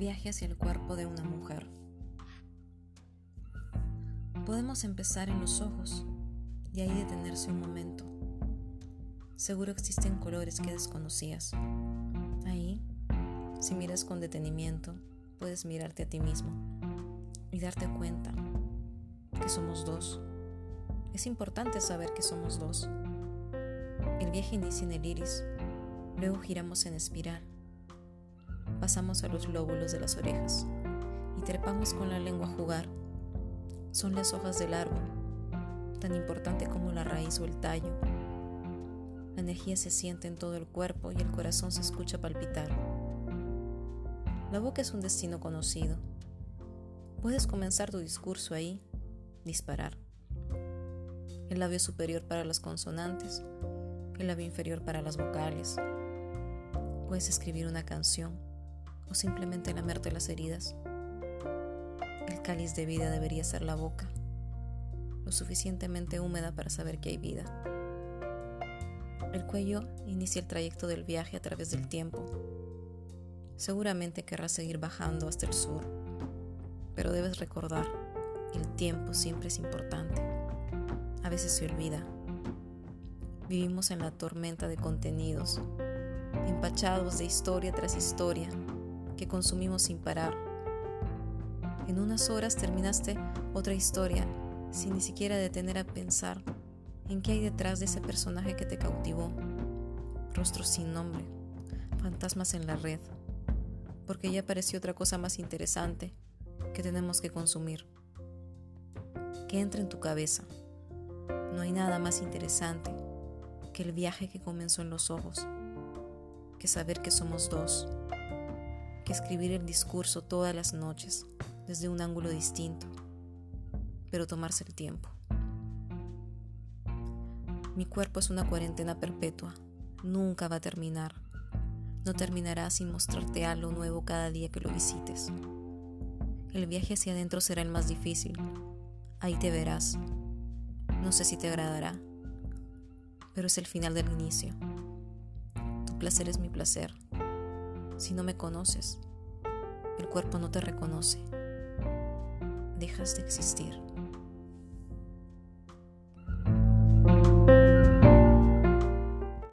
Viaje hacia el cuerpo de una mujer. Podemos empezar en los ojos y ahí detenerse un momento. Seguro existen colores que desconocías. Ahí, si miras con detenimiento, puedes mirarte a ti mismo y darte cuenta que somos dos. Es importante saber que somos dos. El viaje inicia en el iris, luego giramos en espiral pasamos a los lóbulos de las orejas y trepamos con la lengua a jugar. Son las hojas del árbol, tan importante como la raíz o el tallo. La energía se siente en todo el cuerpo y el corazón se escucha palpitar. La boca es un destino conocido. Puedes comenzar tu discurso ahí, disparar. El labio superior para las consonantes, el labio inferior para las vocales. Puedes escribir una canción o simplemente lamerte las heridas. El cáliz de vida debería ser la boca, lo suficientemente húmeda para saber que hay vida. El cuello inicia el trayecto del viaje a través del tiempo. Seguramente querrás seguir bajando hasta el sur, pero debes recordar, el tiempo siempre es importante. A veces se olvida. Vivimos en la tormenta de contenidos, empachados de historia tras historia, que consumimos sin parar. En unas horas terminaste otra historia sin ni siquiera detener a pensar en qué hay detrás de ese personaje que te cautivó. Rostros sin nombre, fantasmas en la red, porque ya apareció otra cosa más interesante que tenemos que consumir. Que entra en tu cabeza. No hay nada más interesante que el viaje que comenzó en los ojos, que saber que somos dos escribir el discurso todas las noches desde un ángulo distinto, pero tomarse el tiempo. Mi cuerpo es una cuarentena perpetua, nunca va a terminar. No terminará sin mostrarte algo nuevo cada día que lo visites. El viaje hacia adentro será el más difícil. Ahí te verás. No sé si te agradará, pero es el final del inicio. Tu placer es mi placer si no me conoces, cuerpo no te reconoce, dejas de existir.